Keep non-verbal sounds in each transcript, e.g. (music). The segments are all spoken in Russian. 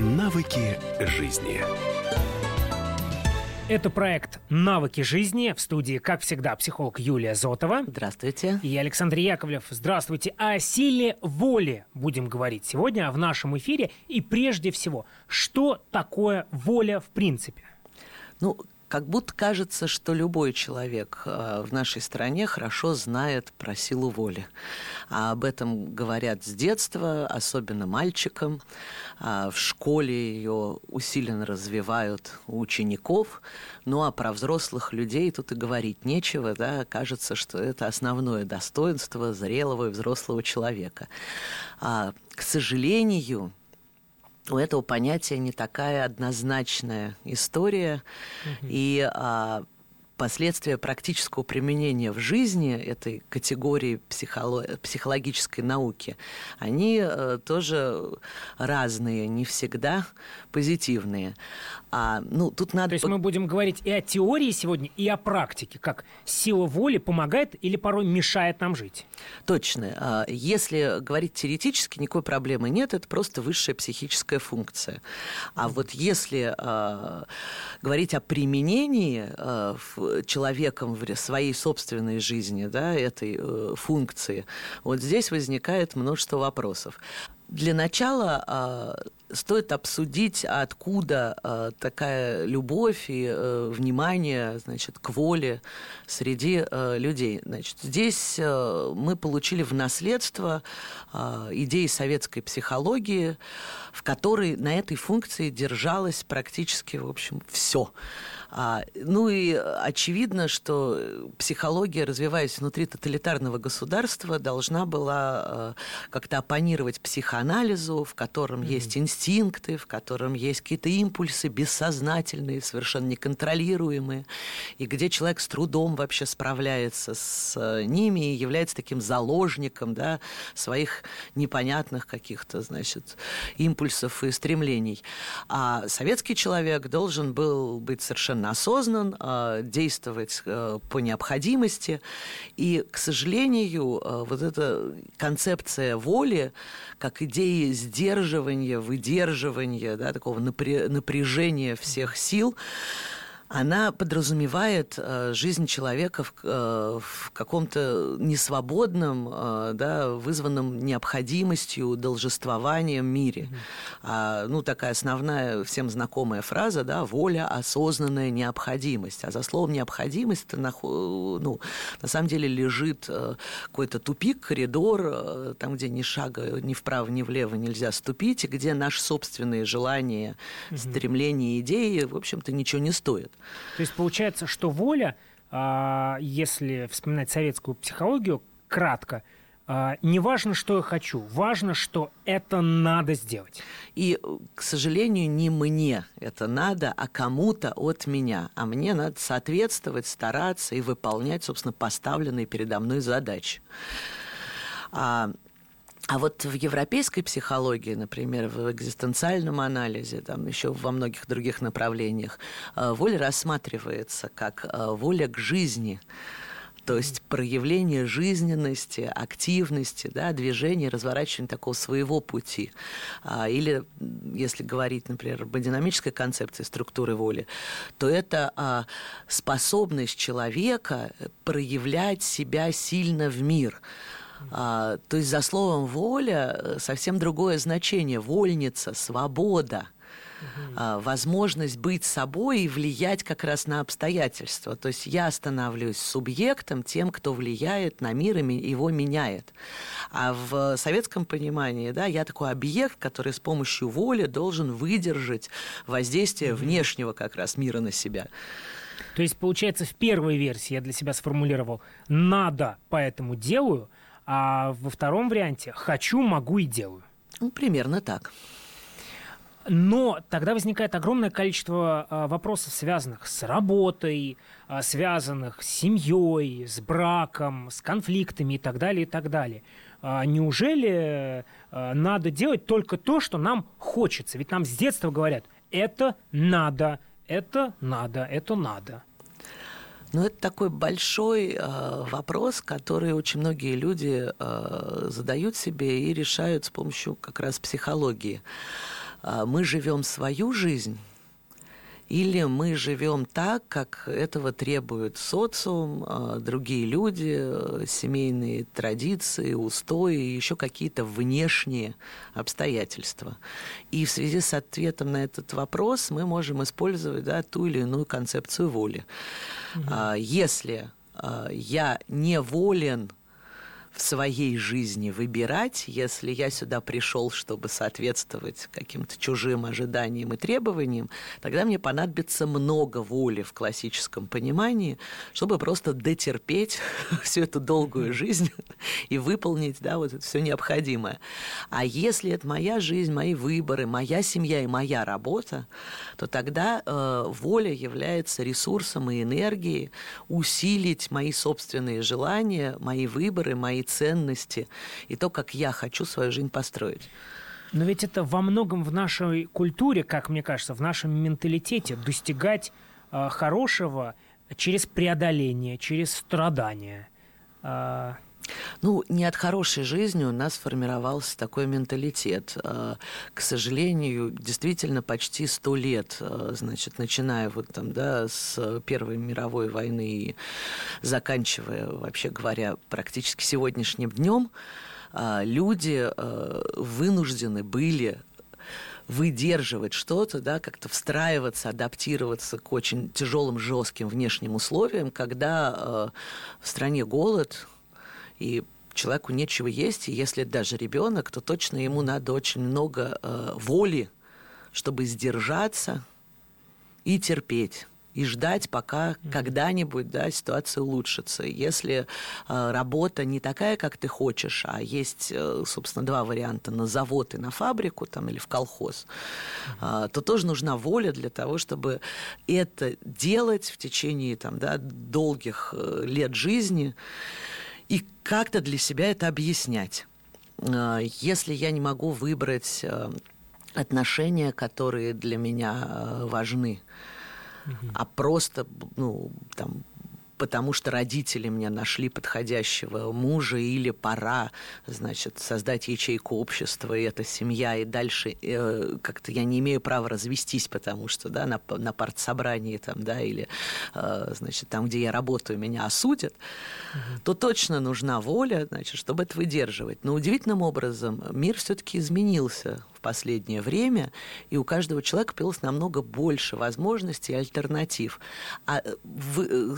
Навыки жизни. Это проект «Навыки жизни». В студии, как всегда, психолог Юлия Зотова. Здравствуйте. И Александр Яковлев. Здравствуйте. О силе воли будем говорить сегодня в нашем эфире. И прежде всего, что такое воля в принципе? Ну, как будто кажется, что любой человек э, в нашей стране хорошо знает про силу воли. А об этом говорят с детства, особенно мальчикам. А в школе ее усиленно развивают у учеников. Ну а про взрослых людей тут и говорить нечего. Да? Кажется, что это основное достоинство зрелого и взрослого человека. А, к сожалению, у этого понятия не такая однозначная история. Угу. И а, последствия практического применения в жизни этой категории психоло- психологической науки, они э, тоже разные, не всегда позитивные. А, ну, тут надо... То есть мы будем говорить и о теории сегодня, и о практике, как сила воли помогает или порой мешает нам жить. Точно. А, если говорить теоретически, никакой проблемы нет, это просто высшая психическая функция. А вот если э, говорить о применении э, человеком в своей собственной жизни да, этой э, функции, вот здесь возникает множество вопросов. Для начала а, стоит обсудить, откуда э, такая любовь и э, внимание значит, к воле среди э, людей. Значит, здесь э, мы получили в наследство э, идеи советской психологии, в которой на этой функции держалось практически, в общем, все. А, ну и очевидно, что психология, развиваясь внутри тоталитарного государства, должна была э, как-то оппонировать психоанализу, в котором mm-hmm. есть инстинкт инстинкты, в котором есть какие-то импульсы бессознательные, совершенно неконтролируемые, и где человек с трудом вообще справляется с э, ними и является таким заложником да, своих непонятных каких-то, значит, импульсов и стремлений. А советский человек должен был быть совершенно осознан, э, действовать э, по необходимости, и, к сожалению, вот эта концепция воли, как идеи сдерживания, выделения, сдерживания, да, такого напряжения всех сил, она подразумевает э, жизнь человека в, э, в каком-то несвободном, э, да, вызванном необходимостью, должествованием мире. Mm-hmm. А, ну, такая основная, всем знакомая фраза, да, воля, осознанная необходимость. А за словом необходимость ну, на самом деле лежит какой-то тупик, коридор, там, где ни шага ни вправо, ни влево нельзя ступить, и где наши собственные желания, mm-hmm. стремления, идеи, в общем-то, ничего не стоят. То есть получается, что воля, а, если вспоминать советскую психологию, кратко, а, не важно, что я хочу, важно, что это надо сделать. И, к сожалению, не мне это надо, а кому-то от меня. А мне надо соответствовать, стараться и выполнять, собственно, поставленные передо мной задачи. А а вот в европейской психологии, например, в экзистенциальном анализе, там еще во многих других направлениях, э, воля рассматривается как э, воля к жизни, то есть проявление жизненности, активности, да, движения, разворачивания такого своего пути. А, или, если говорить, например, об динамической концепции структуры воли, то это а, способность человека проявлять себя сильно в мир – а, то есть за словом воля совсем другое значение. Вольница, свобода угу. возможность быть собой и влиять как раз на обстоятельства. То есть я становлюсь субъектом, тем, кто влияет на мир и его меняет. А в советском понимании, да, я такой объект, который с помощью воли должен выдержать воздействие угу. внешнего как раз мира на себя. То есть, получается, в первой версии я для себя сформулировал «надо, поэтому делаю», а во втором варианте «хочу, могу и делаю». Ну, примерно так. Но тогда возникает огромное количество а, вопросов, связанных с работой, а, связанных с семьей, с браком, с конфликтами и так далее, и так далее. А, неужели надо делать только то, что нам хочется? Ведь нам с детства говорят, это надо, это надо, это надо. Ну, это такой большой э, вопрос, который очень многие люди э, задают себе и решают с помощью как раз психологии. а, мы живем свою жизнь, или мы живем так, как этого требует социум, а, другие люди, семейные традиции, устои еще какие-то внешние обстоятельства. И в связи с ответом на этот вопрос мы можем использовать да, ту или иную концепцию воли. Угу. Если а, я не волен в своей жизни выбирать, если я сюда пришел, чтобы соответствовать каким-то чужим ожиданиям и требованиям, тогда мне понадобится много воли в классическом понимании, чтобы просто дотерпеть (laughs) всю эту долгую жизнь и выполнить да, вот это все необходимое. А если это моя жизнь, мои выборы, моя семья и моя работа, то тогда э, воля является ресурсом и энергией усилить мои собственные желания, мои выборы, мои мои ценности и то, как я хочу свою жизнь построить. Но ведь это во многом в нашей культуре, как мне кажется, в нашем менталитете достигать э, хорошего через преодоление, через страдания. Э, ну, не от хорошей жизни у нас сформировался такой менталитет. А, к сожалению, действительно почти сто лет, а, значит, начиная вот там, да, с Первой мировой войны и заканчивая, вообще говоря, практически сегодняшним днем, а, люди вынуждены были выдерживать что-то, да, как-то встраиваться, адаптироваться к очень тяжелым, жестким внешним условиям, когда э, в стране голод, и человеку нечего есть, и если даже ребенок, то точно ему надо очень много э, воли, чтобы сдержаться и терпеть и ждать, пока mm-hmm. когда-нибудь да, ситуация улучшится. Если э, работа не такая, как ты хочешь, а есть, э, собственно, два варианта на завод и на фабрику там, или в колхоз, mm-hmm. э, то тоже нужна воля для того, чтобы это делать в течение там, да, долгих э, лет жизни и как-то для себя это объяснять. А, если я не могу выбрать э, отношения, которые для меня э, важны, а просто ну, там, потому что родители мне нашли подходящего мужа, или пора, значит, создать ячейку общества, и это семья, и дальше э, как-то я не имею права развестись, потому что, да, на, на партсобрании там, да, или, э, значит, там, где я работаю, меня осудят, угу. то точно нужна воля, значит, чтобы это выдерживать. Но удивительным образом мир все-таки изменился в последнее время, и у каждого человека появилось намного больше возможностей и альтернатив. А э, в, э,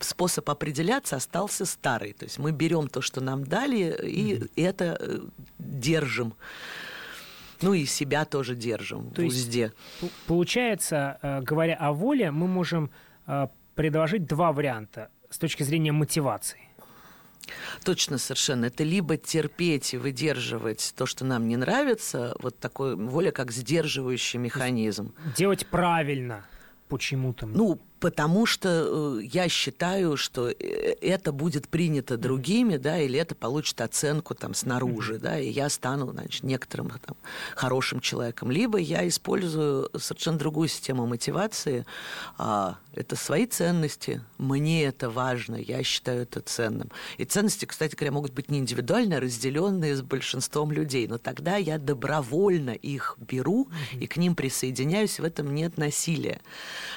способ определяться остался старый. То есть мы берем то, что нам дали, и mm-hmm. это э, держим. Ну и себя тоже держим то в узде. Есть, получается, э, говоря о воле, мы можем э, предложить два варианта с точки зрения мотивации. Точно, совершенно. Это либо терпеть и выдерживать то, что нам не нравится, вот такой воля, как сдерживающий механизм. Делать правильно почему-то. Ну, потому что э, я считаю, что э, это будет принято другими, да, или это получит оценку там снаружи, да, и я стану, значит, некоторым там хорошим человеком. Либо я использую совершенно другую систему мотивации, а, это свои ценности, мне это важно, я считаю это ценным. И ценности, кстати говоря, могут быть не индивидуально, а разделенные с большинством людей, но тогда я добровольно их беру и к ним присоединяюсь, в этом нет насилия.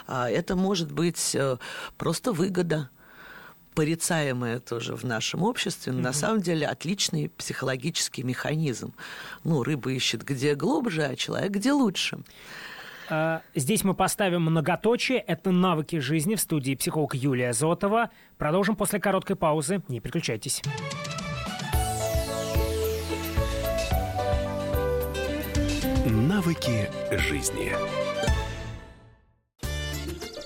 А, это может быть э, просто выгода порицаемая тоже в нашем обществе, но mm-hmm. на самом деле отличный психологический механизм. Ну, рыба ищет где глубже, а человек где лучше. А, здесь мы поставим многоточие. Это навыки жизни в студии психолог Юлия Зотова. Продолжим после короткой паузы. Не переключайтесь. Навыки жизни.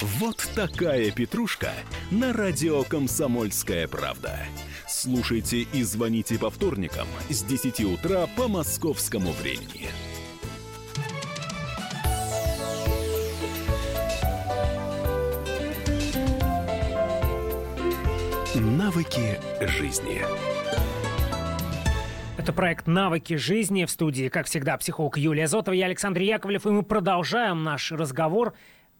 Вот такая петрушка на радио «Комсомольская правда». Слушайте и звоните по вторникам с 10 утра по московскому времени. Навыки жизни. Это проект «Навыки жизни» в студии, как всегда, психолог Юлия Зотова, я Александр Яковлев, и мы продолжаем наш разговор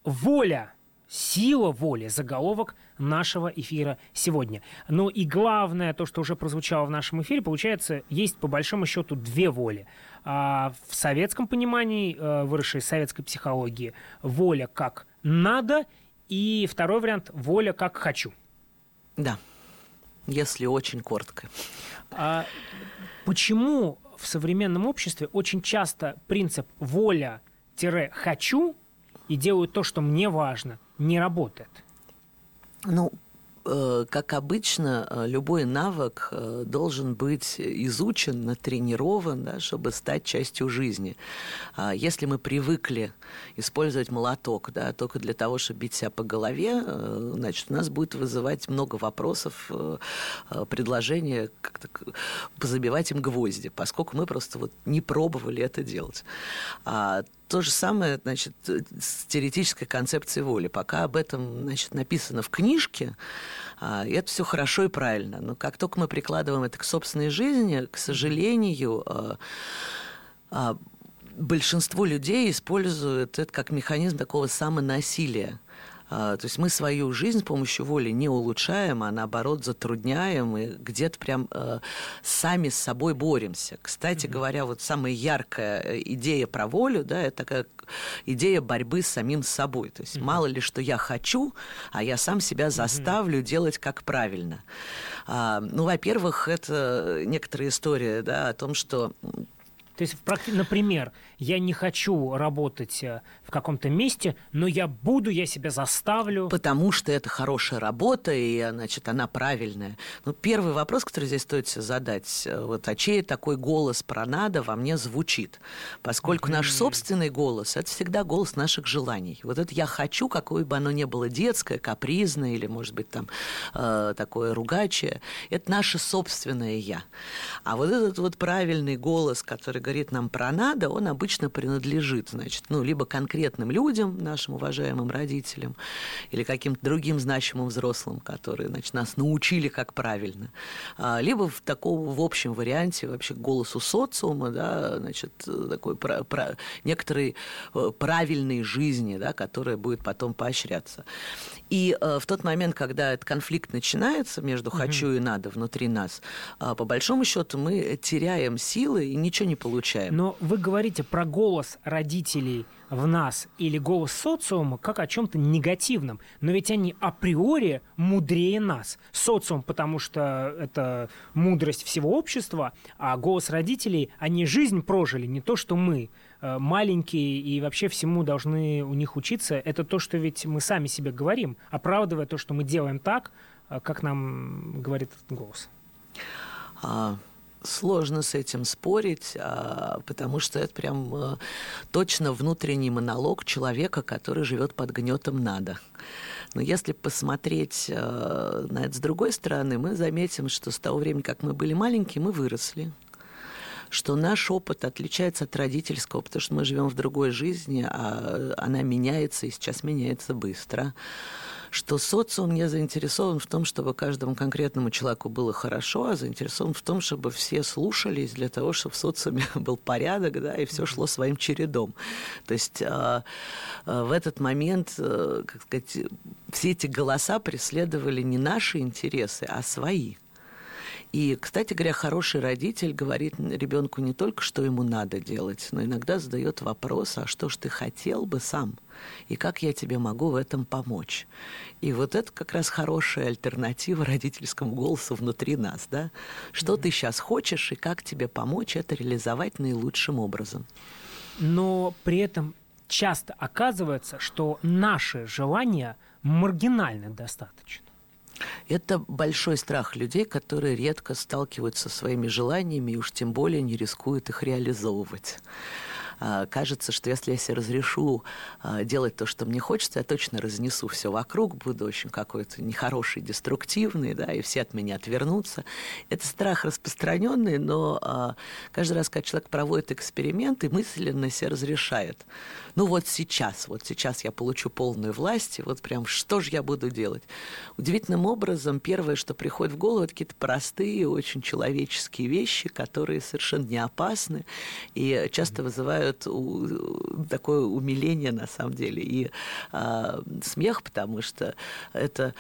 «Воля Сила воли – заголовок нашего эфира сегодня. Ну и главное, то, что уже прозвучало в нашем эфире, получается, есть по большому счету две воли. А в советском понимании, э, выросшей из советской психологии, воля как надо, и второй вариант – воля как хочу. Да, если очень коротко. А почему в современном обществе очень часто принцип воля-хочу и делаю то, что мне важно, не работает? Ну, Э, как обычно, э, любой навык э, должен быть изучен, натренирован, да, чтобы стать частью жизни. А если мы привыкли использовать молоток да, только для того, чтобы бить себя по голове, значит, у нас будет вызывать много вопросов, предложения как-то позабивать им гвозди, поскольку мы просто вот не пробовали это делать. То же самое, значит, с теоретической концепцией воли. Пока об этом, значит, написано в книжке, а, это все хорошо и правильно. Но как только мы прикладываем это к собственной жизни, к сожалению, а, а, большинство людей используют это как механизм такого самонасилия. А, то есть мы свою жизнь с помощью воли не улучшаем, а наоборот затрудняем и где-то прям э, сами с собой боремся. Кстати mm-hmm. говоря, вот самая яркая идея про волю, да, это такая идея борьбы с самим собой. То есть mm-hmm. мало ли, что я хочу, а я сам себя заставлю mm-hmm. делать как правильно. А, ну, во-первых, это некоторая история да, о том, что то есть, например, я не хочу работать э, в каком-то месте, но я буду, я себя заставлю. Потому что это хорошая работа, и, значит, она правильная. Ну, первый вопрос, который здесь стоит себе задать, э, вот, а чей такой голос про надо во мне звучит? Поскольку mm-hmm. наш собственный голос – это всегда голос наших желаний. Вот это «я хочу», какое бы оно ни было детское, капризное или, может быть, там, э, такое ругачее, это наше собственное «я». А вот этот вот правильный голос, который говорит нам про надо, он обычно принадлежит, значит, ну, либо конкретным людям, нашим уважаемым родителям, или каким-то другим значимым взрослым, которые, значит, нас научили, как правильно, а, либо в таком, в общем варианте вообще голосу социума, да, значит, такой про, про, некоторой э, правильной жизни, да, которая будет потом поощряться. И э, в тот момент, когда этот конфликт начинается между «хочу» и «надо» внутри нас, э, по большому счету мы теряем силы и ничего не получаем. Но вы говорите про голос родителей в нас или голос социума как о чем-то негативном. Но ведь они априори мудрее нас. Социум, потому что это мудрость всего общества, а голос родителей, они жизнь прожили, не то, что мы. Э, маленькие и вообще всему должны у них учиться, это то, что ведь мы сами себе говорим, оправдывая то, что мы делаем так, э, как нам говорит этот голос. А, сложно с этим спорить, а, потому что это прям а, точно внутренний монолог человека, который живет под гнетом надо. Но если посмотреть а, на это с другой стороны, мы заметим, что с того времени, как мы были маленькие, мы выросли что наш опыт отличается от родительского, потому что мы живем в другой жизни, а она меняется и сейчас меняется быстро что социум не заинтересован в том, чтобы каждому конкретному человеку было хорошо, а заинтересован в том, чтобы все слушались для того, чтобы в социуме (laughs) был порядок, да, и все шло своим чередом. То есть а, а, в этот момент, а, как сказать, все эти голоса преследовали не наши интересы, а свои. И, кстати говоря, хороший родитель говорит ребенку не только, что ему надо делать, но иногда задает вопрос, а что ж ты хотел бы сам? И как я тебе могу в этом помочь? И вот это как раз хорошая альтернатива родительскому голосу внутри нас, да? Что mm-hmm. ты сейчас хочешь и как тебе помочь это реализовать наилучшим образом? Но при этом часто оказывается, что наши желания маргинально достаточно. Это большой страх людей, которые редко сталкиваются со своими желаниями и уж тем более не рискуют их реализовывать. А, кажется, что если я себе разрешу а, делать то, что мне хочется, я точно разнесу все вокруг, буду очень какой-то нехороший, деструктивный, да, и все от меня отвернутся. Это страх распространенный, но а, каждый раз, когда человек проводит эксперименты, мысленно себе разрешает. Ну вот сейчас, вот сейчас я получу полную власть, и вот прям что же я буду делать? Удивительным образом, первое, что приходит в голову, это какие-то простые, очень человеческие вещи, которые совершенно не опасны и часто вызывают такое умиление на самом деле и э, смех, потому что это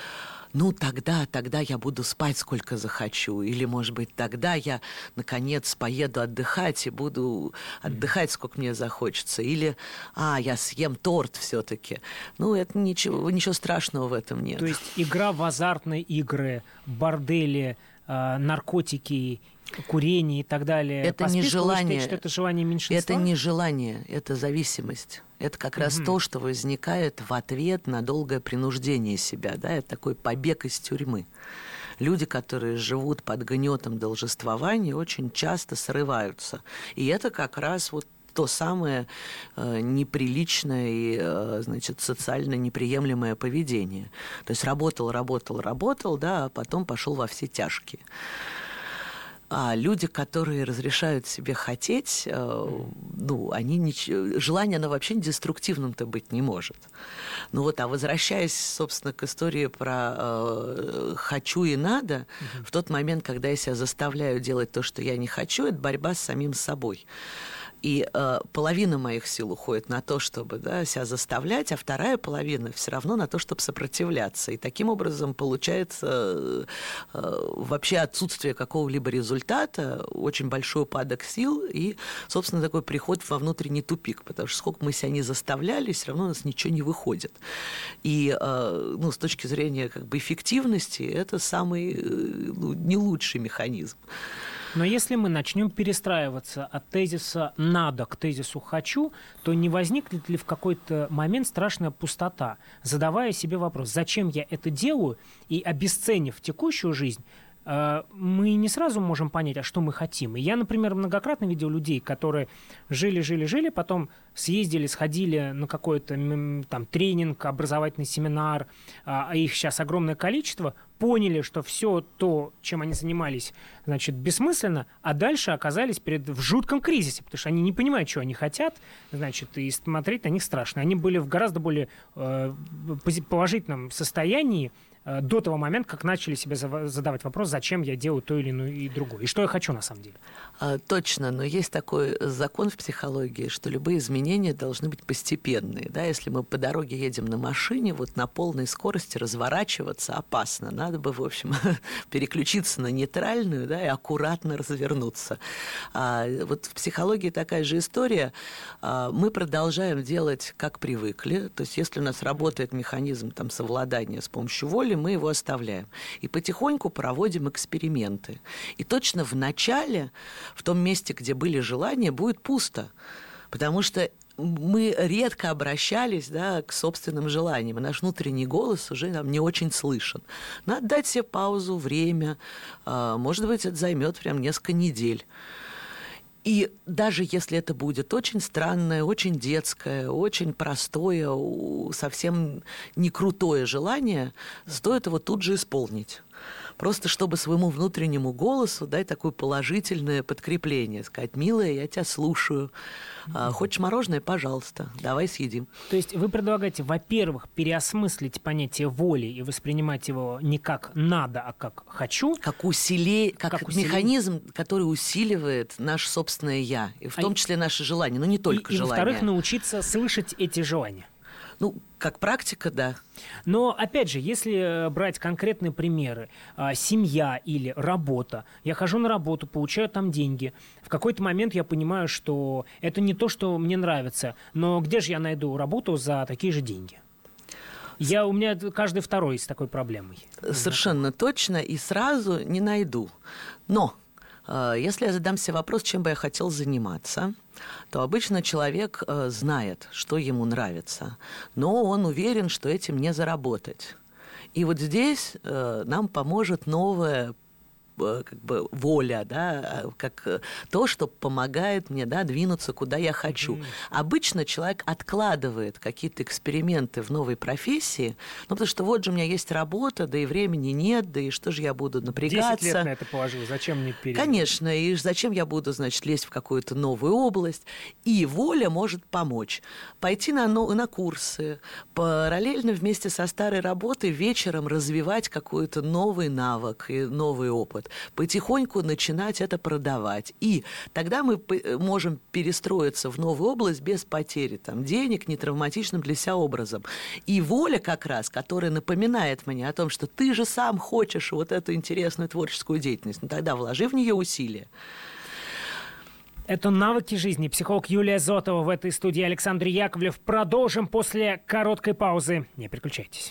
ну тогда, тогда я буду спать сколько захочу, или, может быть, тогда я, наконец, поеду отдыхать и буду отдыхать, сколько мне захочется, или, а, я съем торт все-таки. Ну, это ничего, ничего страшного в этом нет. То есть игра в азартные игры, бордели, наркотики курение и так далее. Это не желание. Считаете, это желание меньшинства? Это не желание, это зависимость. Это как раз то, что возникает в ответ на долгое принуждение себя. Да? Это такой побег из тюрьмы. Люди, которые живут под гнетом должествования, очень часто срываются. И это как раз вот то самое э, неприличное и, э, значит, социально неприемлемое поведение. То есть работал, работал, работал, да, а потом пошел во все тяжкие. А люди, которые разрешают себе хотеть, э, ну, они ничего, желание, оно вообще деструктивным-то быть не может. Ну вот, а возвращаясь, собственно, к истории про э, хочу и надо, угу. в тот момент, когда я себя заставляю делать то, что я не хочу, это борьба с самим собой. И э, половина моих сил уходит на то, чтобы да, себя заставлять, а вторая половина все равно на то, чтобы сопротивляться. И таким образом получается э, вообще отсутствие какого-либо результата, очень большой упадок сил и, собственно, такой приход во внутренний тупик, потому что сколько мы себя не заставляли, все равно у нас ничего не выходит. И э, ну, с точки зрения как бы эффективности это самый э, ну, не лучший механизм. Но если мы начнем перестраиваться от тезиса «надо» к тезису «хочу», то не возникнет ли в какой-то момент страшная пустота, задавая себе вопрос, зачем я это делаю, и обесценив текущую жизнь, мы не сразу можем понять, а что мы хотим. И я, например, многократно видел людей, которые жили, жили, жили, потом съездили, сходили на какой-то там тренинг, образовательный семинар, а, а их сейчас огромное количество, поняли, что все то, чем они занимались, значит, бессмысленно, а дальше оказались перед, в жутком кризисе, потому что они не понимают, что они хотят, значит, и смотреть на них страшно. Они были в гораздо более э, положительном состоянии, Э, до того момента, как начали себе задавать вопрос, зачем я делаю то или иное и другое, и что я хочу на самом деле. А, точно, но есть такой закон в психологии, что любые изменения должны быть постепенные. Да? Если мы по дороге едем на машине, вот на полной скорости разворачиваться опасно. Надо бы, в общем, (laughs) переключиться на нейтральную да, и аккуратно развернуться. А, вот в психологии такая же история. А, мы продолжаем делать, как привыкли. То есть если у нас работает механизм там, совладания с помощью воли, мы его оставляем. И потихоньку проводим эксперименты. И точно в начале, в том месте, где были желания, будет пусто. Потому что мы редко обращались да, к собственным желаниям, и наш внутренний голос уже нам не очень слышен. Надо дать себе паузу, время. А, может быть, это займет прям несколько недель. И даже если это будет очень странное, очень детское, очень простое, совсем не крутое желание, стоит его тут же исполнить просто чтобы своему внутреннему голосу дать такое положительное подкрепление, сказать, милая, я тебя слушаю, а, хочешь мороженое, пожалуйста, давай съедим. То есть вы предлагаете, во-первых, переосмыслить понятие воли и воспринимать его не как надо, а как хочу. Как, усилие, как, как усилие. механизм, который усиливает наше собственное я, и в а том числе наши желания, но не только и, желания. И, во-вторых, научиться слышать эти желания. Ну, как практика, да. Но, опять же, если э, брать конкретные примеры, а, семья или работа, я хожу на работу, получаю там деньги, в какой-то момент я понимаю, что это не то, что мне нравится, но где же я найду работу за такие же деньги? Я, у меня каждый второй с такой проблемой. Совершенно точно, и сразу не найду. Но э, если я задам себе вопрос, чем бы я хотел заниматься, то обычно человек э, знает, что ему нравится, но он уверен, что этим не заработать. И вот здесь э, нам поможет новое как бы воля, да, как то, что помогает мне, да, двинуться куда я хочу. Mm-hmm. Обычно человек откладывает какие-то эксперименты в новой профессии, ну, потому что вот же у меня есть работа, да и времени нет, да и что же я буду напрягаться. 10 лет на это положил, зачем мне перед... Конечно, и зачем я буду, значит, лезть в какую-то новую область. И воля может помочь. Пойти на, на курсы, параллельно вместе со старой работой вечером развивать какой-то новый навык и новый опыт. Потихоньку начинать это продавать. И тогда мы можем перестроиться в новую область без потери там, денег, не травматичным для себя образом. И воля как раз, которая напоминает мне о том, что ты же сам хочешь вот эту интересную творческую деятельность, ну тогда вложи в нее усилия. Это «Навыки жизни». Психолог Юлия Зотова в этой студии Александр Яковлев. Продолжим после короткой паузы. Не переключайтесь.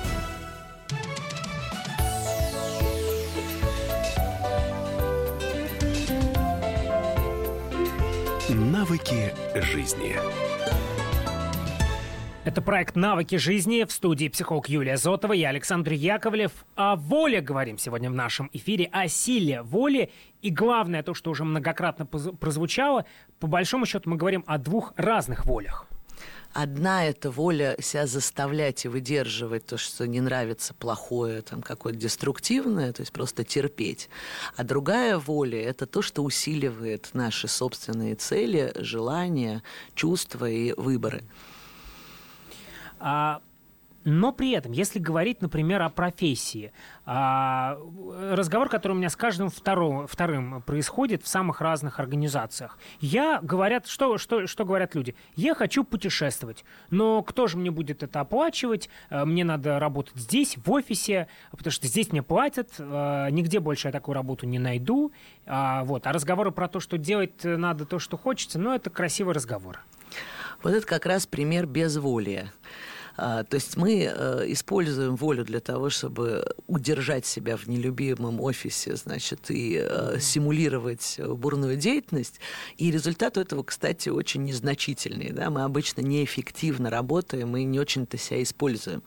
Навыки жизни. Это проект «Навыки жизни» в студии психолог Юлия Зотова и Александр Яковлев. О воле говорим сегодня в нашем эфире, о силе воли. И главное, то, что уже многократно прозвучало, по большому счету мы говорим о двух разных волях. Одна это воля себя заставлять и выдерживать то, что не нравится, плохое, там какое-то деструктивное, то есть просто терпеть. А другая воля это то, что усиливает наши собственные цели, желания, чувства и выборы. А, но при этом, если говорить, например, о профессии, а, разговор, который у меня с каждым вторым, вторым происходит в самых разных организациях. Я говорят, что, что, что говорят люди? Я хочу путешествовать, но кто же мне будет это оплачивать? А, мне надо работать здесь, в офисе, потому что здесь мне платят, а, нигде больше я такую работу не найду. Вот. А разговоры про то, что делать надо то, что хочется, ну, это красивый разговор. Вот это как раз пример безволия. А, то есть мы э, используем волю для того, чтобы удержать себя в нелюбимом офисе, значит, и э, симулировать бурную деятельность. И результат этого, кстати, очень незначительный. Да? Мы обычно неэффективно работаем и не очень-то себя используем.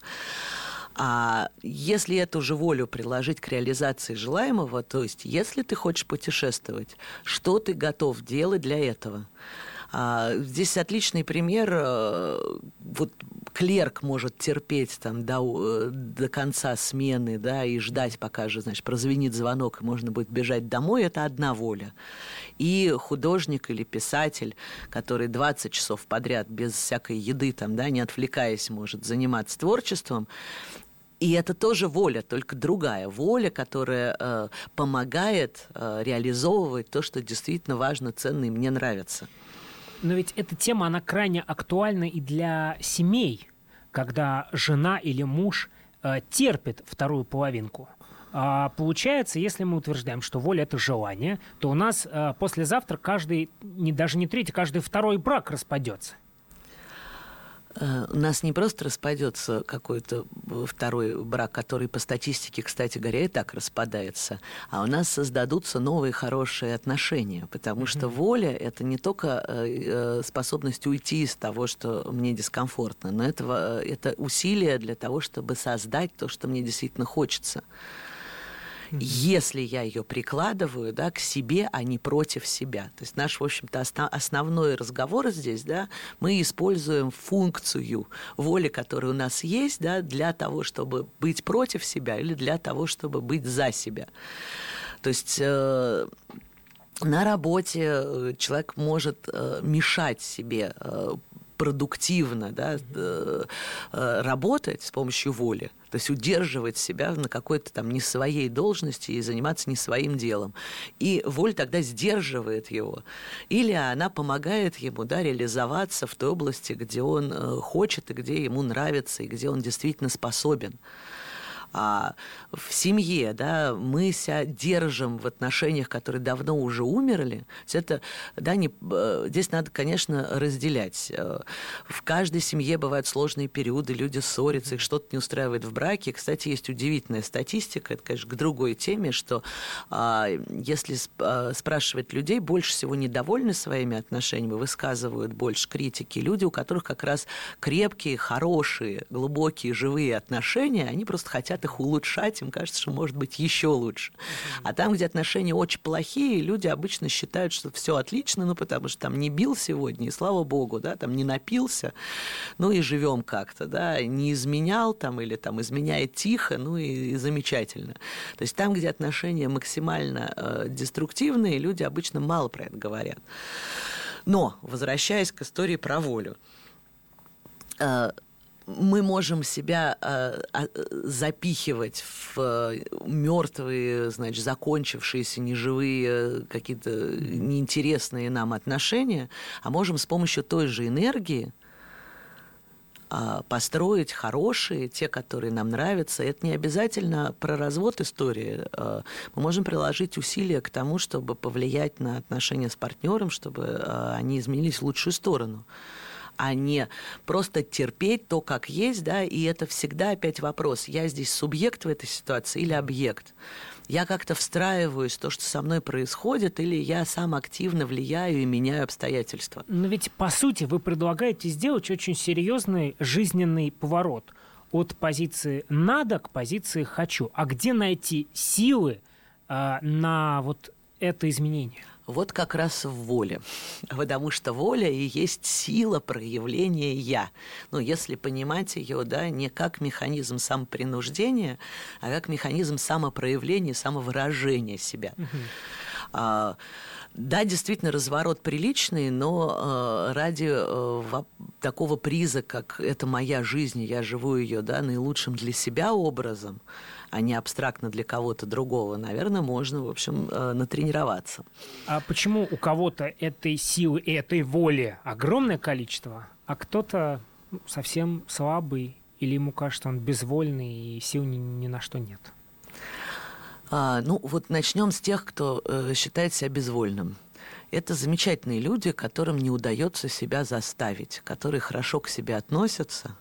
А если эту же волю приложить к реализации желаемого, то есть если ты хочешь путешествовать, что ты готов делать для этого? А, здесь отличный пример. Э, вот клерк может терпеть там до, э, до конца смены, да, и ждать, пока же, значит, прозвенит звонок, и можно будет бежать домой, это одна воля. И художник или писатель, который 20 часов подряд без всякой еды, там, да, не отвлекаясь, может заниматься творчеством, и это тоже воля, только другая воля, которая э, помогает э, реализовывать то, что действительно важно, ценно и мне нравится. Но ведь эта тема, она крайне актуальна и для семей, когда жена или муж э, терпит вторую половинку. А, получается, если мы утверждаем, что воля это желание, то у нас э, послезавтра каждый, не, даже не третий, каждый второй брак распадется. Э, у нас не просто распадется какой-то второй брак, который по статистике, кстати говоря, и так распадается, а у нас создадутся новые хорошие отношения, потому что воля это не только э, э, способность уйти из того, что мне дискомфортно, но это, это усилие для того, чтобы создать то, что мне действительно хочется если я ее прикладываю да, к себе, а не против себя. То есть наш, в общем-то, основной разговор здесь, да, мы используем функцию воли, которая у нас есть, да, для того, чтобы быть против себя или для того, чтобы быть за себя. То есть э, на работе э, человек может э, мешать себе э, продуктивно да, работать с помощью воли, то есть удерживать себя на какой-то там не своей должности и заниматься не своим делом. И воля тогда сдерживает его. Или она помогает ему да, реализоваться в той области, где он э, хочет и где ему нравится, и где он действительно способен. А в семье, да, мы себя держим в отношениях, которые давно уже умерли. Это, да, не, э, здесь надо, конечно, разделять. Э, в каждой семье бывают сложные периоды, люди ссорятся, их что-то не устраивает в браке. Кстати, есть удивительная статистика, это, конечно, к другой теме, что а, если а, спрашивать людей, больше всего недовольны своими отношениями, высказывают больше критики люди, у которых как раз крепкие, хорошие, глубокие, живые отношения, они просто хотят их улучшать, им кажется, что может быть еще лучше. А там, где отношения очень плохие, люди обычно считают, что все отлично, ну потому что там не бил сегодня, и слава богу, да, там не напился, ну и живем как-то, да, не изменял там или там изменяет тихо, ну и, и замечательно. То есть там, где отношения максимально э, деструктивные, люди обычно мало про это говорят. Но, возвращаясь к истории про волю, э, мы можем себя э, а, запихивать в э, мертвые, значит, закончившиеся, неживые, какие-то неинтересные нам отношения, а можем с помощью той же энергии э, построить хорошие, те, которые нам нравятся. Это не обязательно про развод истории. Э, мы можем приложить усилия к тому, чтобы повлиять на отношения с партнером, чтобы э, они изменились в лучшую сторону а не просто терпеть то, как есть, да, и это всегда опять вопрос, я здесь субъект в этой ситуации или объект? Я как-то встраиваюсь в то, что со мной происходит, или я сам активно влияю и меняю обстоятельства? Но ведь, по сути, вы предлагаете сделать очень серьезный жизненный поворот от позиции «надо» к позиции «хочу». А где найти силы э, на вот это изменение? Вот как раз в воле. (laughs) Потому что воля и есть сила проявления «я». Ну, если понимать ее, да, не как механизм самопринуждения, а как механизм самопроявления, самовыражения себя. А, да, действительно, разворот приличный, но э, ради э, такого приза, как это моя жизнь, я живу ее да, наилучшим для себя образом, а не абстрактно для кого-то другого, наверное, можно, в общем, э, натренироваться. А почему у кого-то этой силы и этой воли огромное количество, а кто-то ну, совсем слабый, или ему кажется, он безвольный и сил ни, ни на что нет? А, ну, вот начнем с тех, кто э, считает себя безвольным. Это замечательные люди, которым не удается себя заставить, которые хорошо к себе относятся,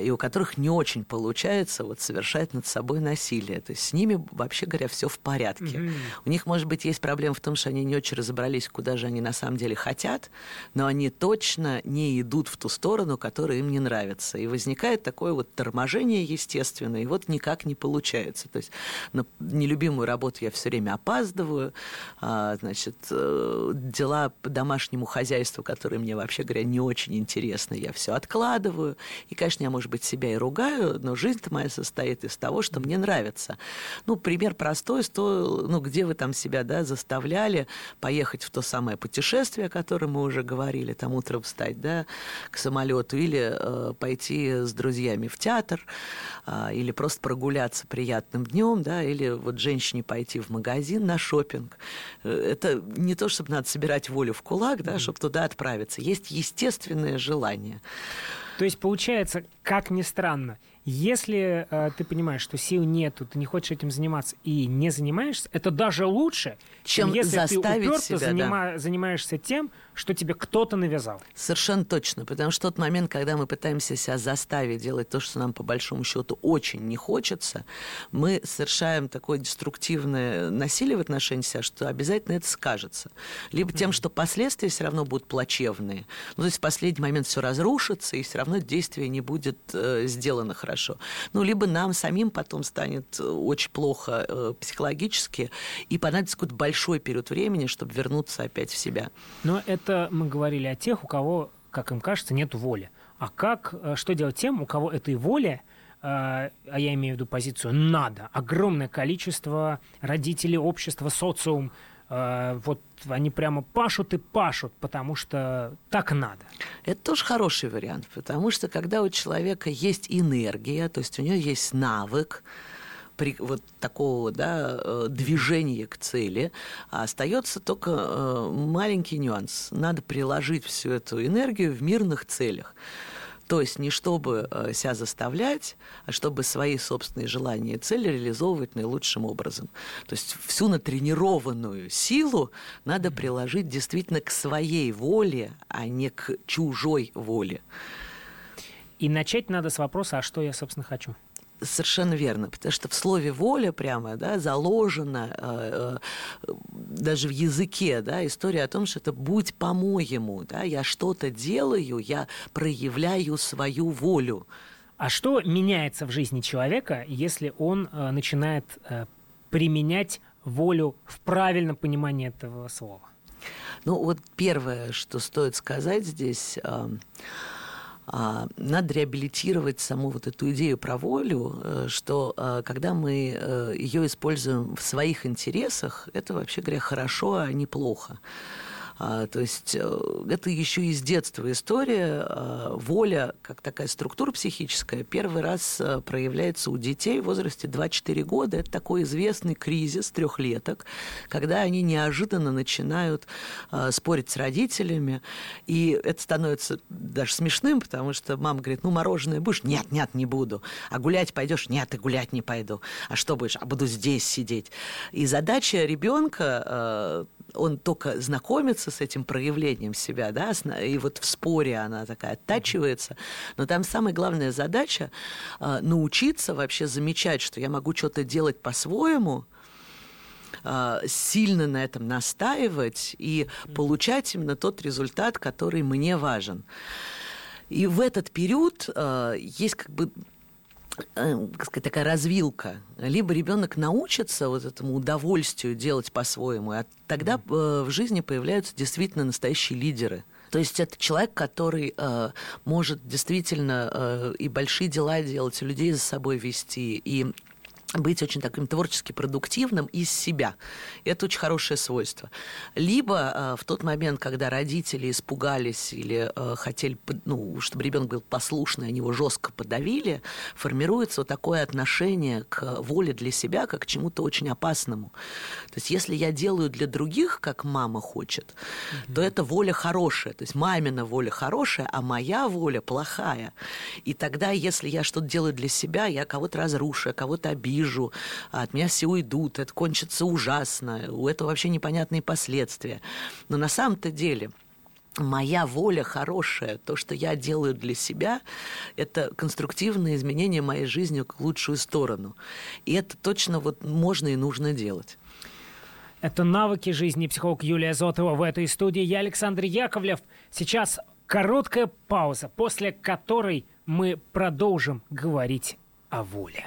и у которых не очень получается вот совершать над собой насилие. То есть с ними, вообще говоря, все в порядке. Mm-hmm. У них, может быть, есть проблема в том, что они не очень разобрались, куда же они на самом деле хотят, но они точно не идут в ту сторону, которая им не нравится. И возникает такое вот торможение естественное, и вот никак не получается. То есть на нелюбимую работу я все время опаздываю, а, значит, э, дела по домашнему хозяйству, которые мне, вообще говоря, не очень интересны, я все откладываю. И, конечно, конечно, я, может быть, себя и ругаю, но жизнь-то моя состоит из того, что мне нравится. Ну, пример простой, что, ну, где вы там себя, да, заставляли поехать в то самое путешествие, о котором мы уже говорили, там утром встать, да, к самолету, или э, пойти с друзьями в театр, э, или просто прогуляться приятным днем, да, или вот женщине пойти в магазин на шопинг. Э, это не то, чтобы надо собирать волю в кулак, да, чтобы туда отправиться. Есть естественное желание. То есть получается, как ни странно, если э, ты понимаешь, что сил нету, ты не хочешь этим заниматься и не занимаешься, это даже лучше, чем, чем если ты уперто себя, занима- да. занимаешься тем, что тебе кто-то навязал. Совершенно точно, потому что тот момент, когда мы пытаемся себя заставить делать то, что нам по большому счету очень не хочется, мы совершаем такое деструктивное насилие в отношении себя, что обязательно это скажется. Либо тем, что последствия все равно будут плачевные. Ну, то есть в последний момент все разрушится, и все равно действие не будет э, сделано хорошо. Ну, либо нам самим потом станет э, очень плохо э, психологически, и понадобится какой-то большой период времени, чтобы вернуться опять в себя. Но это это мы говорили о тех, у кого, как им кажется, нет воли. А как, э, что делать тем, у кого этой воли, э, а я имею в виду позицию «надо», огромное количество родителей, общества, социум, э, вот они прямо пашут и пашут, потому что так надо. Это тоже хороший вариант, потому что когда у человека есть энергия, то есть у него есть навык, при, вот такого да, э, движения к цели, а остается только э, маленький нюанс. Надо приложить всю эту энергию в мирных целях. То есть не чтобы э, себя заставлять, а чтобы свои собственные желания и цели реализовывать наилучшим образом. То есть всю натренированную силу надо приложить действительно к своей воле, а не к чужой воле. И начать надо с вопроса, а что я, собственно, хочу? Совершенно верно, потому что в слове воля прямо да, заложена э, э, даже в языке да, история о том, что это будь по-моему, да, я что-то делаю, я проявляю свою волю. А что меняется в жизни человека, если он э, начинает э, применять волю в правильном понимании этого слова? Ну вот первое, что стоит сказать здесь. Э, надо реабилитировать саму вот эту идею про волю, э, что э, когда мы э, ее используем в своих интересах, это вообще говоря хорошо, а не плохо. А, то есть э, это еще из детства история. А, воля, как такая структура психическая, первый раз э, проявляется у детей в возрасте 2-4 года. Это такой известный кризис трехлеток, когда они неожиданно начинают а, спорить с родителями. И это становится даже смешным, потому что мама говорит, ну, мороженое будешь? Нет, нет, не буду. А гулять пойдешь? Нет, и гулять не пойду. А что будешь? А буду здесь сидеть. И задача ребенка э, он только знакомится с этим проявлением себя, да, и вот в споре она такая оттачивается, но там самая главная задача э, научиться вообще замечать, что я могу что-то делать по-своему, э, сильно на этом настаивать и получать именно тот результат, который мне важен. И в этот период э, есть как бы сказать, такая развилка. Либо ребенок научится вот этому удовольствию делать по-своему, а тогда э, в жизни появляются действительно настоящие лидеры. То есть это человек, который э, может действительно э, и большие дела делать, и людей за собой вести, и быть очень таким творчески продуктивным из себя. Это очень хорошее свойство. Либо э, в тот момент, когда родители испугались или э, хотели, ну, чтобы ребенок был послушный, они его жестко подавили, формируется вот такое отношение к воле для себя, как к чему-то очень опасному. То есть если я делаю для других, как мама хочет, mm-hmm. то это воля хорошая. То есть мамина воля хорошая, а моя воля плохая. И тогда, если я что-то делаю для себя, я кого-то разрушу, кого-то обижу, вижу, от меня все уйдут, это кончится ужасно, у этого вообще непонятные последствия. Но на самом-то деле моя воля хорошая, то, что я делаю для себя, это конструктивное изменение моей жизни к лучшую сторону. И это точно вот можно и нужно делать. Это навыки жизни психолог Юлия Зотова в этой студии. Я Александр Яковлев. Сейчас короткая пауза, после которой мы продолжим говорить о воле.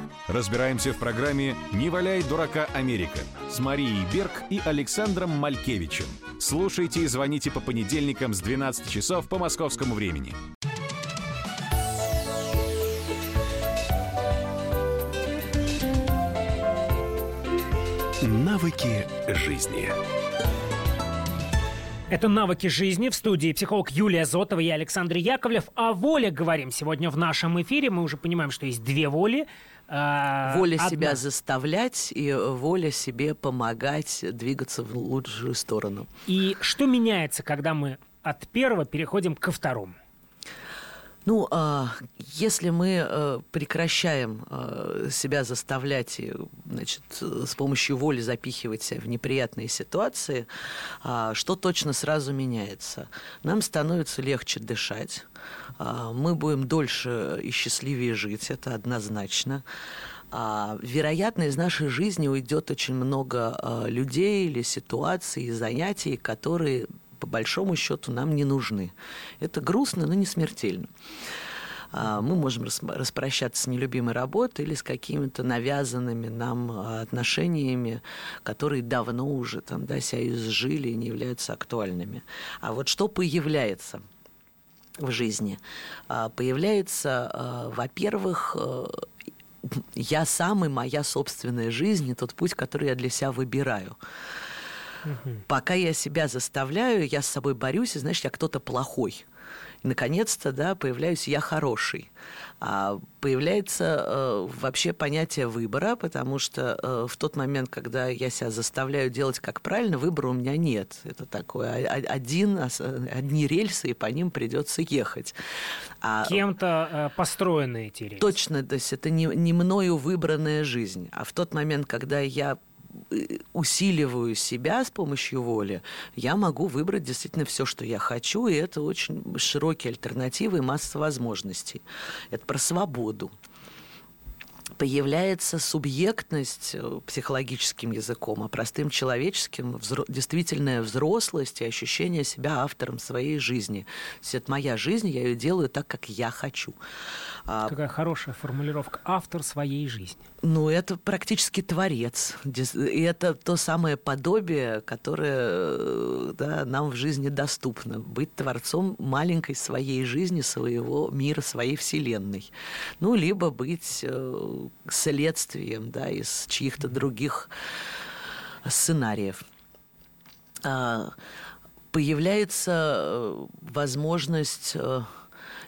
Разбираемся в программе «Не валяй дурака Америка» с Марией Берг и Александром Малькевичем. Слушайте и звоните по понедельникам с 12 часов по московскому времени. Навыки жизни. Это «Навыки жизни» в студии психолог Юлия Зотова и Александр Яковлев. О воле говорим сегодня в нашем эфире. Мы уже понимаем, что есть две воли. А, воля одна. себя заставлять и воля себе помогать двигаться в лучшую сторону. И что меняется, когда мы от первого переходим ко второму? Ну, а, если мы э, прекращаем э, себя заставлять и, значит, с помощью воли запихивать себя в неприятные ситуации, а, что точно сразу меняется? Нам становится легче дышать, мы будем дольше и счастливее жить, это однозначно. Вероятно, из нашей жизни уйдет очень много людей или ситуаций, занятий, которые по большому счету нам не нужны. Это грустно, но не смертельно а, мы можем распрощаться с нелюбимой работой или с какими-то навязанными нам а, отношениями, которые давно уже там, да, себя изжили и не являются актуальными. А вот что появляется? В жизни, а, появляется, а, во-первых, э, я сам и моя собственная жизнь, и тот путь, который я для себя выбираю. Пока я себя заставляю, я с собой борюсь, и, знаешь, я кто-то плохой. Наконец-то, да, появляюсь я хороший. А появляется э, вообще понятие выбора, потому что э, в тот момент, когда я себя заставляю делать как правильно, выбора у меня нет. Это такое один, одни рельсы, и по ним придется ехать. А, Кем-то э, построены эти рельсы. Точно, то есть это не, не мною выбранная жизнь. А в тот момент, когда я усиливаю себя с помощью воли, я могу выбрать действительно все, что я хочу, и это очень широкие альтернативы и масса возможностей. Это про свободу появляется субъектность э, психологическим языком, а простым человеческим взро- действительная взрослость и ощущение себя автором своей жизни. То есть это моя жизнь, я ее делаю так, как я хочу. А Какая хорошая формулировка. Автор своей жизни. Ну, это практически творец. И это то самое подобие, которое э, да, нам в жизни доступно. Быть творцом маленькой своей жизни, своего мира, своей вселенной. Ну, либо быть э, следствием да, из чьих-то других сценариев. А, появляется э, возможность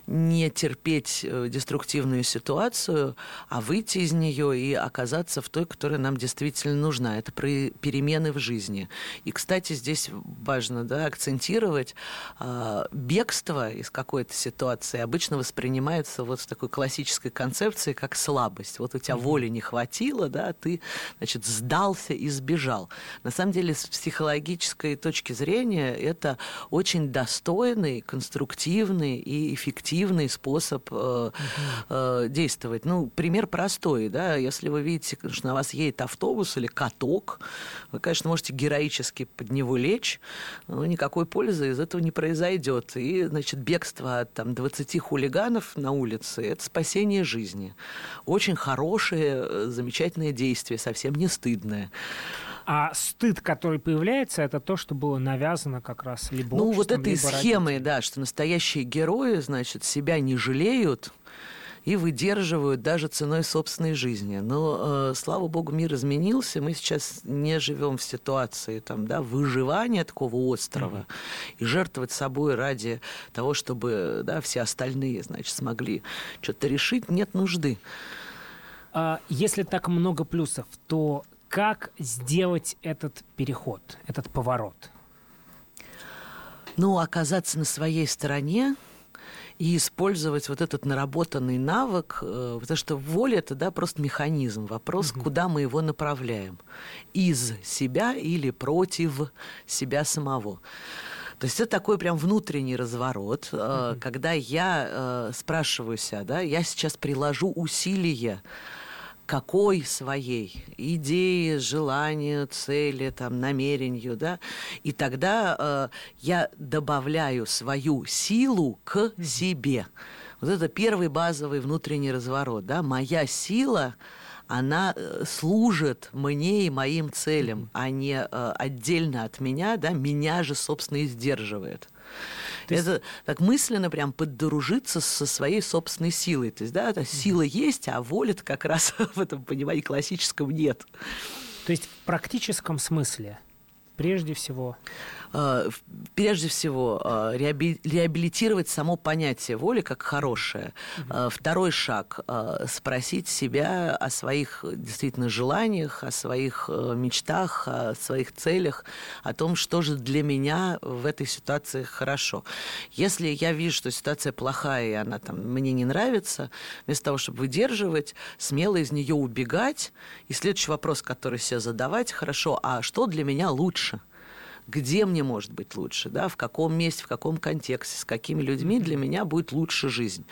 не терпеть э, деструктивную ситуацию, а выйти из нее и оказаться в той, которая нам действительно нужна. Это про перемены в жизни. И, кстати, здесь важно да, акцентировать, э, бегство из какой-то ситуации обычно воспринимается вот с такой классической концепцией, как слабость. Вот у тебя воли не хватило, да, ты, значит, сдался и сбежал. На самом деле, с психологической точки зрения, это очень достойный, конструктивный и эффективный эффективный способ э, э, действовать. Ну, пример простой, да, если вы видите, что на вас едет автобус или каток, вы, конечно, можете героически под него лечь, но никакой пользы из этого не произойдет. И, значит, бегство от там, 20 хулиганов на улице – это спасение жизни. Очень хорошее, э, замечательное действие, совсем не стыдное. А стыд, который появляется, это то, что было навязано как раз либо Ну, вот этой схемой, да, что настоящие герои, значит, себя не жалеют, и выдерживают даже ценой собственной жизни. Но, э, слава богу, мир изменился. Мы сейчас не живем в ситуации там, да, выживания такого острова. Mm-hmm. И жертвовать собой ради того, чтобы да, все остальные значит, смогли что-то решить, нет нужды. А если так много плюсов, то как сделать этот переход, этот поворот? Ну, оказаться на своей стороне и использовать вот этот наработанный навык, э, потому что воля это да, просто механизм. Вопрос, угу. куда мы его направляем. Из себя или против себя самого. То есть это такой прям внутренний разворот, mm-hmm. когда я э, спрашиваю себя, да, я сейчас приложу усилия какой своей идеи, желанию, цели, там, намерению, да, и тогда э, я добавляю свою силу к себе. Вот это первый базовый внутренний разворот, да, моя сила, она э, служит мне и моим целям, а не э, отдельно от меня, да, меня же, собственно, и сдерживает. То есть... Это так мысленно прям поддружиться со своей собственной силой. То есть, да, эта сила есть, а воли как раз (laughs) в этом понимании классическом нет. То есть в практическом смысле прежде всего? Э, прежде всего, э, реабилитировать само понятие воли как хорошее. Угу. Второй шаг – спросить себя о своих действительно желаниях, о своих мечтах, о своих целях, о том, что же для меня в этой ситуации хорошо. Если я вижу, что ситуация плохая, и она там мне не нравится, вместо того, чтобы выдерживать, смело из нее убегать. И следующий вопрос, который себе задавать, хорошо, а что для меня лучше? Где мне может быть лучше, да, в каком месте, в каком контексте, с какими людьми для меня будет лучше жизнь.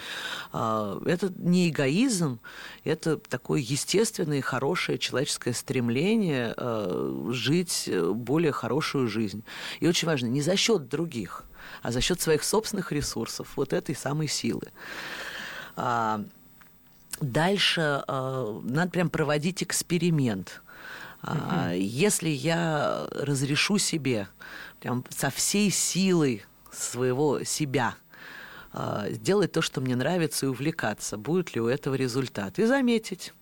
А, это не эгоизм, это такое естественное и хорошее человеческое стремление а, жить более хорошую жизнь. И очень важно, не за счет других, а за счет своих собственных ресурсов, вот этой самой силы. А, дальше надо прям проводить эксперимент – а, если я разрешу себе прям со всей силой своего себя а, сделать то, что мне нравится, и увлекаться, будет ли у этого результат. И заметить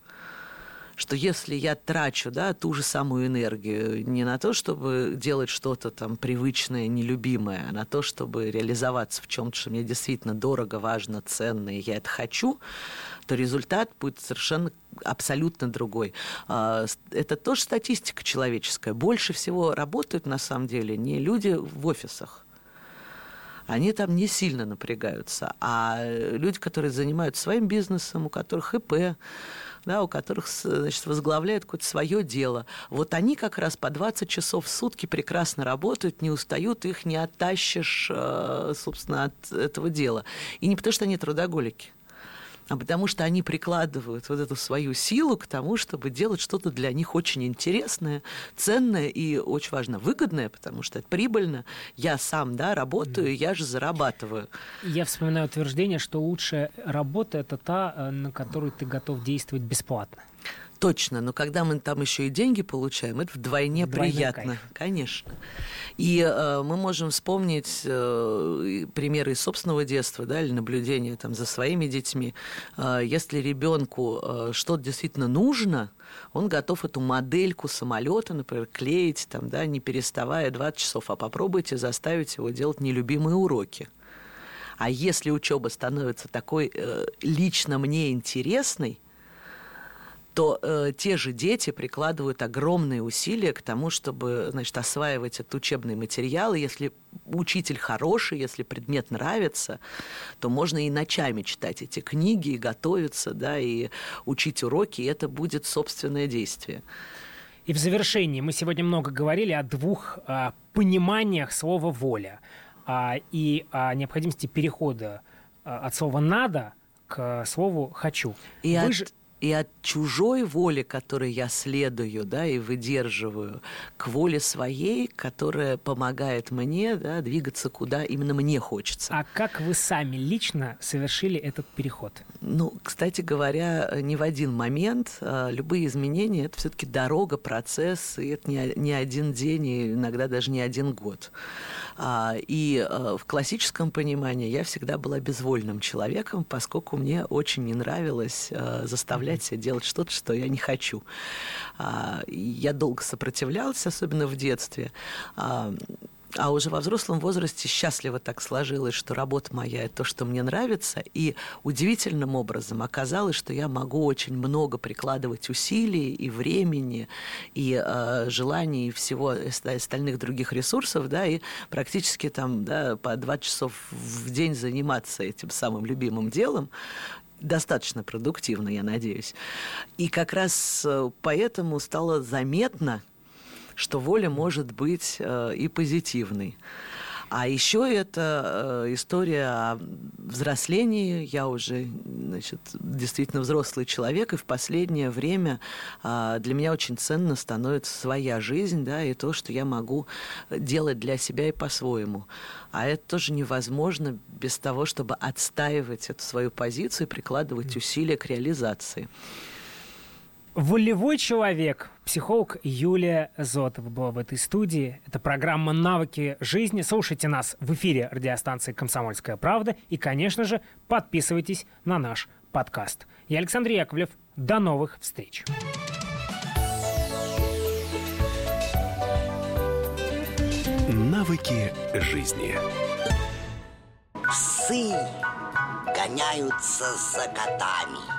что если я трачу да, ту же самую энергию не на то, чтобы делать что-то там привычное, нелюбимое, а на то, чтобы реализоваться в чем-то, что мне действительно дорого, важно, ценно, и я это хочу, то результат будет совершенно абсолютно другой. А, это тоже статистика человеческая. Больше всего работают на самом деле не люди в офисах, они там не сильно напрягаются. А люди, которые занимаются своим бизнесом, у которых ИП, да, у которых значит, возглавляют какое-то свое дело. Вот они как раз по 20 часов в сутки прекрасно работают, не устают, их не оттащишь, э, собственно, от этого дела. И не потому, что они трудоголики а потому что они прикладывают вот эту свою силу к тому, чтобы делать что-то для них очень интересное, ценное и очень важно выгодное, потому что это прибыльно. Я сам, да, работаю, mm. я же зарабатываю. Я вспоминаю утверждение, что лучшая работа это та, э, на которую ты готов действовать бесплатно. Точно, но когда мы там еще и деньги получаем, это вдвойне Вдвойной приятно, кайф. конечно. И э, мы можем вспомнить э, примеры из собственного детства, да, или наблюдения там за своими детьми. Э, если ребенку э, что-то действительно нужно, он готов эту модельку самолета, например, клеить, там, да, не переставая 20 часов, а попробуйте заставить его делать нелюбимые уроки. А если учеба становится такой э, лично мне интересной, то э, те же дети прикладывают огромные усилия к тому, чтобы значит, осваивать этот учебный материал. И если учитель хороший, если предмет нравится, то можно и ночами читать эти книги, и готовиться, да, и учить уроки, и это будет собственное действие. И в завершении мы сегодня много говорили о двух а, пониманиях слова «воля» а, и о необходимости перехода а, от слова «надо» к слову «хочу». И Вы от... же и от чужой воли, которой я следую, да, и выдерживаю, к воле своей, которая помогает мне, да, двигаться куда именно мне хочется. А как вы сами лично совершили этот переход? Ну, кстати говоря, не в один момент. А, любые изменения – это все-таки дорога, процесс, и это не, не один день, и иногда даже не один год. А, и а, в классическом понимании я всегда была безвольным человеком, поскольку мне очень не нравилось заставлять заставлять себя делать что-то, что я не хочу. А, я долго сопротивлялась, особенно в детстве. А, а уже во взрослом возрасте счастливо так сложилось, что работа моя – это то, что мне нравится. И удивительным образом оказалось, что я могу очень много прикладывать усилий и времени, и э, желаний, и всего остальных других ресурсов, да, и практически там, да, по два часов в день заниматься этим самым любимым делом достаточно продуктивно, я надеюсь. И как раз э, поэтому стало заметно, что воля может быть э, и позитивной. А еще это э, история о взрослении. Я уже значит, действительно взрослый человек, и в последнее время а, для меня очень ценно становится своя жизнь, да, и то, что я могу делать для себя и по-своему. А это тоже невозможно без того, чтобы отстаивать эту свою позицию и прикладывать усилия к реализации. Волевой человек, психолог Юлия Зотова была в этой студии. Это программа «Навыки жизни». Слушайте нас в эфире радиостанции «Комсомольская правда». И, конечно же, подписывайтесь на наш подкаст. Я Александр Яковлев. До новых встреч. Навыки жизни. Псы гоняются за котами